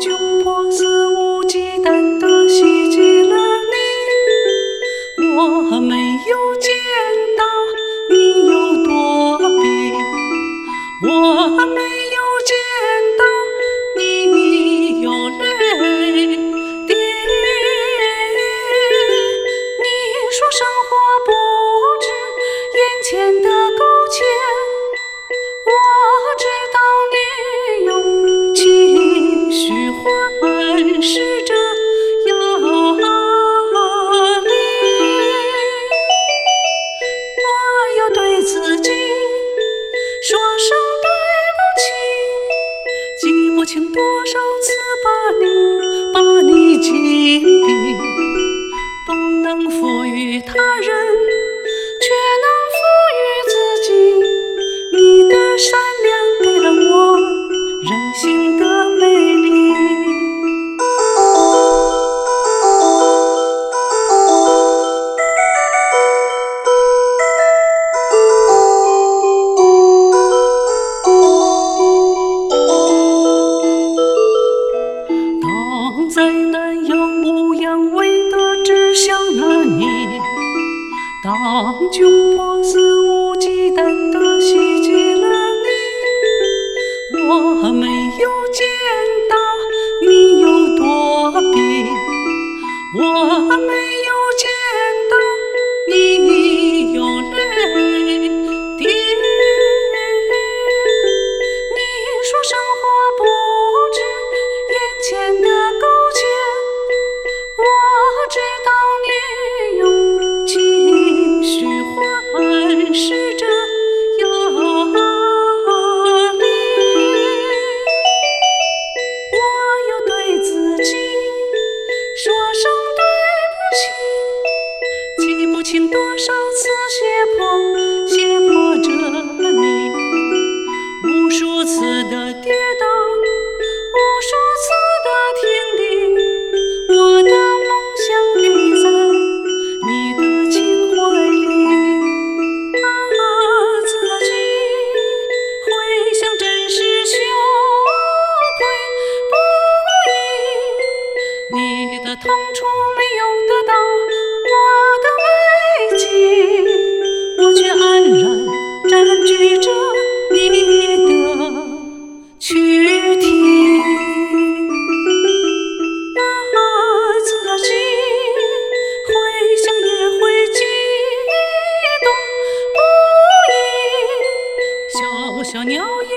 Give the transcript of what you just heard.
窘迫肆无忌惮地袭击了你，我没有见到你有多病，我没有见到你有泪滴。你说生活不止眼前的不能赋予他人，却能赋予自己。你的善良给了我人性的美丽。当灾当窘迫肆无忌惮的心你的痛楚没有得到我的慰藉，我却安然占据着你的躯体。啊，自己回想也会激动不已，小小鸟也